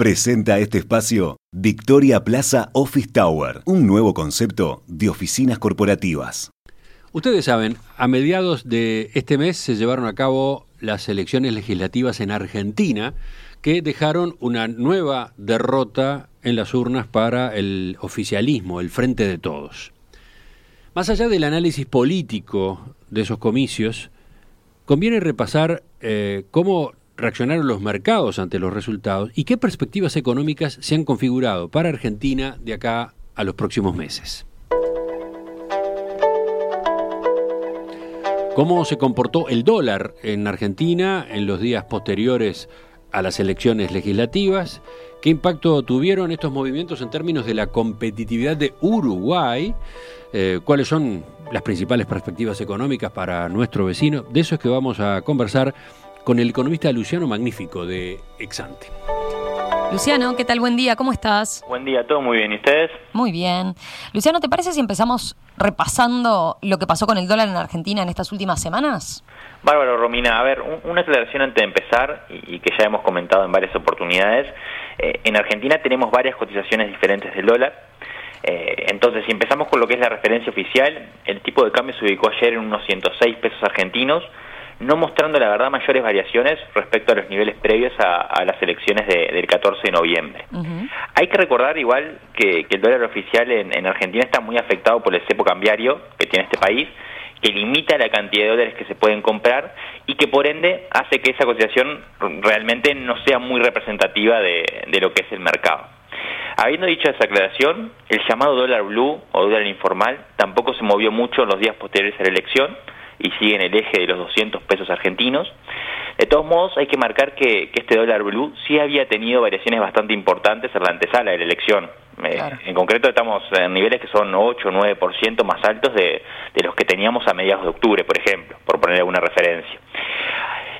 Presenta este espacio Victoria Plaza Office Tower, un nuevo concepto de oficinas corporativas. Ustedes saben, a mediados de este mes se llevaron a cabo las elecciones legislativas en Argentina que dejaron una nueva derrota en las urnas para el oficialismo, el Frente de Todos. Más allá del análisis político de esos comicios, conviene repasar eh, cómo reaccionaron los mercados ante los resultados y qué perspectivas económicas se han configurado para Argentina de acá a los próximos meses. ¿Cómo se comportó el dólar en Argentina en los días posteriores a las elecciones legislativas? ¿Qué impacto tuvieron estos movimientos en términos de la competitividad de Uruguay? Eh, ¿Cuáles son las principales perspectivas económicas para nuestro vecino? De eso es que vamos a conversar con el economista Luciano Magnífico de Exante. Luciano, ¿qué tal? Buen día, ¿cómo estás? Buen día, todo muy bien. ¿Y ustedes? Muy bien. Luciano, ¿te parece si empezamos repasando lo que pasó con el dólar en Argentina en estas últimas semanas? Bárbaro, Romina. A ver, una aclaración antes de empezar, y que ya hemos comentado en varias oportunidades. Eh, en Argentina tenemos varias cotizaciones diferentes del dólar. Eh, entonces, si empezamos con lo que es la referencia oficial, el tipo de cambio se ubicó ayer en unos 106 pesos argentinos, no mostrando la verdad mayores variaciones respecto a los niveles previos a, las elecciones del 14 de noviembre. Hay que recordar igual que, el dólar oficial en, Argentina está muy afectado por el cepo cambiario que tiene este país, que limita la cantidad de dólares que se pueden comprar y que por ende hace que esa cotización realmente no sea muy representativa de, de lo que es el mercado. Habiendo dicho esa aclaración, el llamado dólar blue o dólar informal tampoco se movió mucho en los días posteriores a la elección, y sigue en el eje de los 200 pesos argentinos. De todos modos, hay que marcar que, este dólar blue sí había tenido variaciones bastante importantes en la antesala de la elección. Eh, en concreto estamos en niveles que son 8 o 9% más altos de, de los que teníamos a mediados de octubre, por ejemplo, por poner alguna referencia.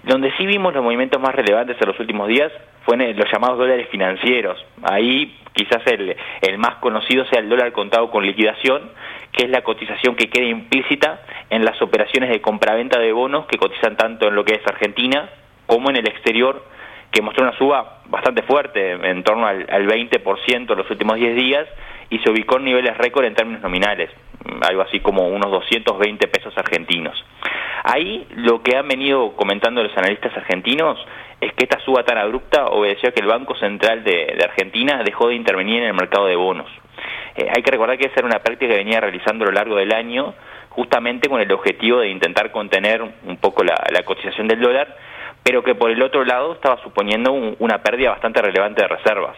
Donde sí vimos los movimientos más relevantes en los últimos días fue en los llamados dólares financieros. Ahí quizás el, el más conocido sea el dólar contado con liquidación, que es la cotización que queda implícita en las operaciones de compraventa de bonos que cotizan tanto en lo que es Argentina como en el exterior, que mostró una suba bastante fuerte, en torno al, al 20% en los últimos 10 días, y se ubicó en niveles récord en términos nominales, algo así como unos 220 pesos argentinos. Ahí lo que han venido comentando los analistas argentinos es que esta suba tan abrupta obedeció a que el Banco Central de, Argentina dejó de intervenir en el mercado de bonos. Eh, hay que recordar que esa era una práctica que venía realizando a lo largo del año, justamente con el objetivo de intentar contener un poco la, cotización del dólar, pero que por el otro lado estaba suponiendo una pérdida bastante relevante de reservas.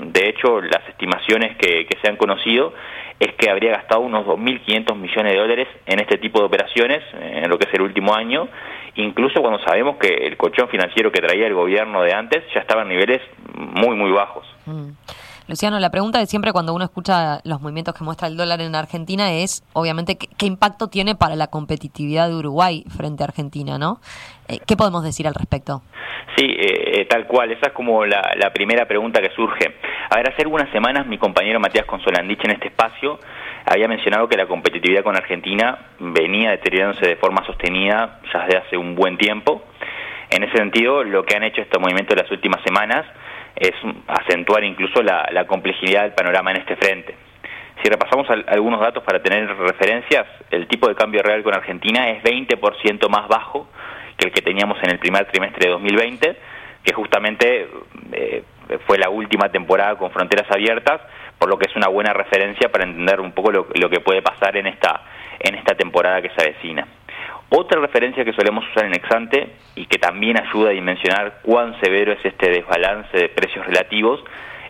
De hecho, las estimaciones que, se han conocido es que habría gastado unos 2.500 millones de dólares en este tipo de operaciones en lo que es el último año, incluso cuando sabemos que el colchón financiero que traía el gobierno de antes ya estaba en niveles muy, muy bajos. Mm. Luciano, la pregunta de siempre cuando uno escucha los movimientos que muestra el dólar en Argentina es, obviamente, qué, impacto tiene para la competitividad de Uruguay frente a Argentina, ¿no? Eh, ¿Qué podemos decir al respecto? Sí, eh, eh, tal cual. Esa es como la, primera pregunta que surge. A ver, hace algunas semanas mi compañero Matías Consolandich en este espacio había mencionado que la competitividad con Argentina venía deteriorándose de forma sostenida ya desde hace un buen tiempo. En ese sentido, lo que han hecho estos movimientos de las últimas semanas es acentuar incluso la, complejidad del panorama en este frente. Si repasamos algunos datos para tener referencias, el tipo de cambio real con Argentina es 20% más bajo que el que teníamos en el primer trimestre de 2020, que justamente eh, fue la última temporada con fronteras abiertas, por lo que es una buena referencia para entender un poco lo, lo que puede pasar en esta, en esta temporada que se avecina. Otra referencia que solemos usar en Exante y que también ayuda a dimensionar cuán severo es este desbalance de precios relativos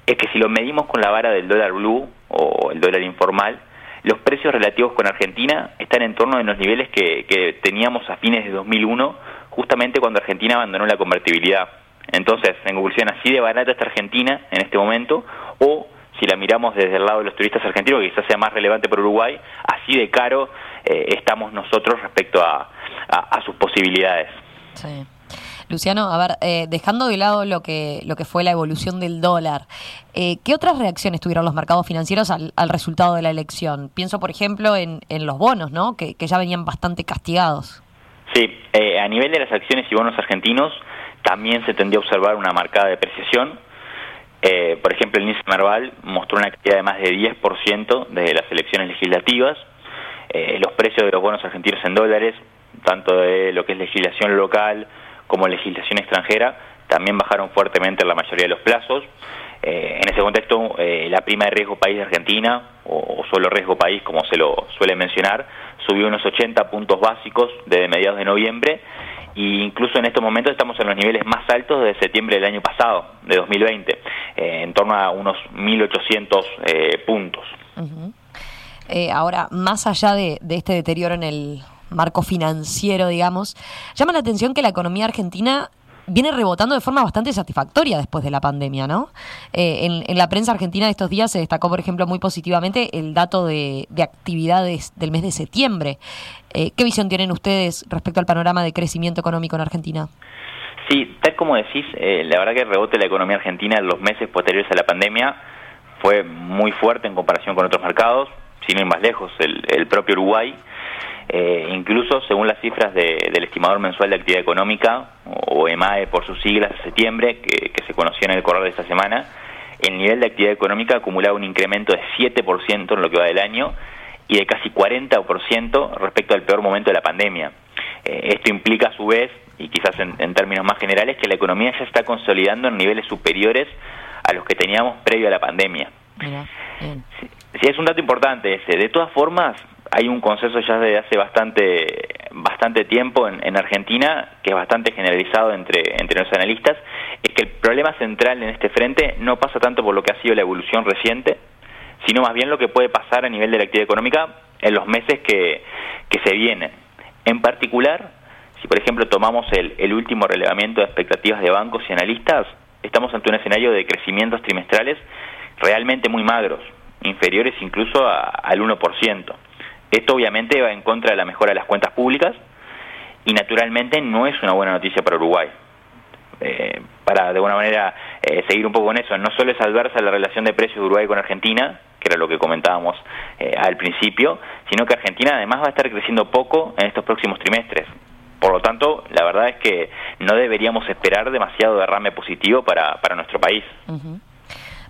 es que si lo medimos con la vara del dólar blue o el dólar informal, los precios relativos con Argentina están en torno de los niveles que, teníamos a fines de 2001, justamente cuando Argentina abandonó la convertibilidad. Entonces, en conclusión, así de barata está Argentina en este momento, o si la miramos desde el lado de los turistas argentinos, que quizás sea más relevante para Uruguay, así de caro eh, estamos nosotros respecto a, sus posibilidades. Sí. Luciano, a ver, eh, dejando de lado lo que, lo que fue la evolución del dólar, eh, ¿qué otras reacciones tuvieron los mercados financieros al, resultado de la elección? Pienso, por ejemplo, en, en los bonos, ¿no? Que, que, ya venían bastante castigados. Sí, a nivel de las acciones y bonos argentinos también se tendió a observar una marcada depreciación. Ejemplo, el índice Merval mostró una caída de más de 10% desde las elecciones legislativas. Eh, los precios de los bonos argentinos en dólares, tanto de lo que es legislación local como legislación extranjera, también bajaron fuertemente en la mayoría de los plazos. Eh, en ese contexto, eh, la prima de riesgo país de Argentina, o, solo riesgo país como se lo suele mencionar, subió unos 80 puntos básicos desde mediados de noviembre e incluso en estos momentos estamos en los niveles más altos de septiembre del año pasado, de 2020, eh, en torno a unos 1.800 puntos. ahora, más allá de este deterioro en el marco financiero, digamos, llama la atención que la economía argentina viene rebotando de forma bastante satisfactoria después de la pandemia, ¿no? Eh, en, la prensa argentina de estos días se destacó, por ejemplo, muy positivamente el dato de, actividades del mes de septiembre. Eh, ¿Qué visión tienen ustedes respecto al panorama de crecimiento económico en Argentina? Sí, tal como decís, eh, la verdad que el rebote de la economía argentina en los meses posteriores a la pandemia fue muy fuerte en comparación con otros mercados, sin ir más lejos, el propio Uruguay eh, incluso según las cifras del estimador mensual de actividad económica, o EMAE por sus siglas, de septiembre, que, se conoció en el correr de esta semana, el nivel de actividad económica acumulaba un incremento de 7% en lo que va del año y de casi 40% respecto al peor momento de la pandemia. Eh, esto implica a su vez, y quizás en, términos más generales, que la economía ya está consolidando en niveles superiores a los que teníamos previo a la pandemia. sí, es un dato importante ese. De todas formas, hay un consenso ya desde hace bastante bastante tiempo en, Argentina, que es bastante generalizado entre, entre los analistas, es que el problema central en este frente no pasa tanto por lo que ha sido la evolución reciente, sino más bien lo que puede pasar a nivel de la actividad económica en los meses que, que se vienen. En particular, si por ejemplo tomamos el, último relevamiento de expectativas de bancos y analistas, estamos ante un escenario de crecimientos trimestrales realmente muy magros, inferiores incluso al 1%. Esto obviamente va en contra de la mejora de las cuentas públicas y naturalmente no es una buena noticia para Uruguay. Eh, para de alguna manera eh, seguir un poco con eso, no solo es adversa la relación de precios de Uruguay con Argentina, que era lo que comentábamos eh, al principio, sino que Argentina además va a estar creciendo poco en estos próximos trimestres. Por lo tanto, la verdad es que no deberíamos esperar demasiado derrame positivo para, para nuestro país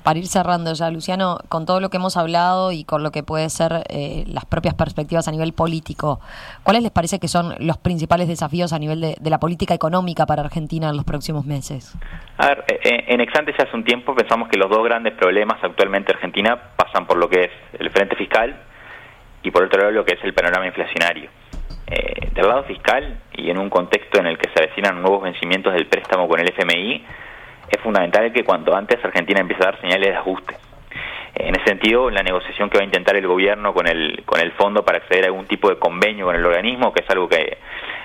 para ir cerrando ya, Luciano, con todo lo que hemos hablado y con lo que puede ser eh, las propias perspectivas a nivel político, ¿cuáles les parece que son los principales desafíos a nivel de, la política económica para Argentina en los próximos meses? A ver, eh, eh, en Exante ya hace un tiempo pensamos que los dos grandes problemas actualmente en Argentina pasan por lo que es el frente fiscal y por otro lado lo que es el panorama inflacionario. del lado fiscal y en un contexto en el que se avecinan nuevos vencimientos del préstamo con el FMI, es fundamental que cuanto antes Argentina empiece a dar señales de ajuste. En ese sentido, la negociación que va a intentar el gobierno con el, con el fondo para acceder a algún tipo de convenio con el organismo, que es algo que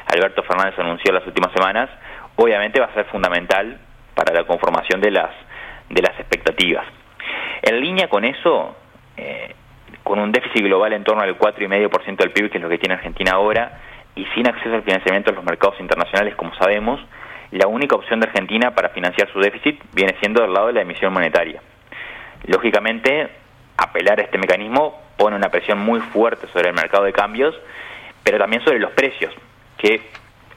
Alberto Fernández anunció las últimas semanas, obviamente va a ser fundamental para la conformación de las, de las expectativas. En línea con eso, eh, con un déficit global en torno al 4,5% del PIB, que es lo que tiene Argentina ahora, y sin acceso al financiamiento en los mercados internacionales, como sabemos, la única opción de Argentina para financiar su déficit viene siendo del lado de la emisión monetaria. Lógicamente, apelar a este mecanismo pone una presión muy fuerte sobre el mercado de cambios, pero también sobre los precios, que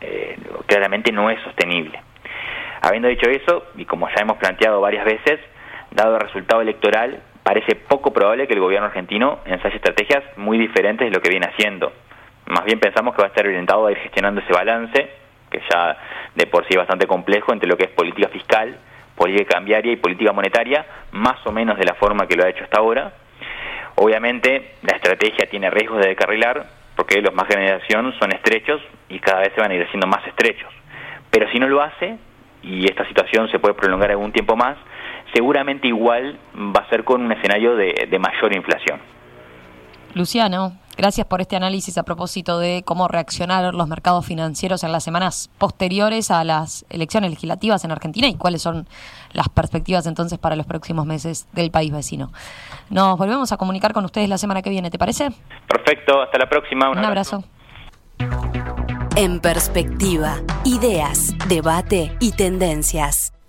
eh, claramente no es sostenible. Habiendo dicho eso, y como ya hemos planteado varias veces, dado el resultado electoral, parece poco probable que el gobierno argentino ensaye estrategias muy diferentes de lo que viene haciendo. Más bien pensamos que va a estar orientado a ir gestionando ese balance que ya de por sí es bastante complejo entre lo que es política fiscal, política cambiaria y política monetaria, más o menos de la forma que lo ha hecho hasta ahora. Obviamente la estrategia tiene riesgos de decarrilar porque los más de generación son estrechos y cada vez se van a ir haciendo más estrechos. Pero si no lo hace, y esta situación se puede prolongar algún tiempo más, seguramente igual va a ser con un escenario de mayor inflación. Luciano, gracias por este análisis a propósito de cómo reaccionaron los mercados financieros en las semanas posteriores a las elecciones legislativas en Argentina y cuáles son las perspectivas entonces para los próximos meses del país vecino. Nos volvemos a comunicar con ustedes la semana que viene, ¿te parece? Perfecto, hasta la próxima. Un, abrazo. En perspectiva, ideas, debate y tendencias.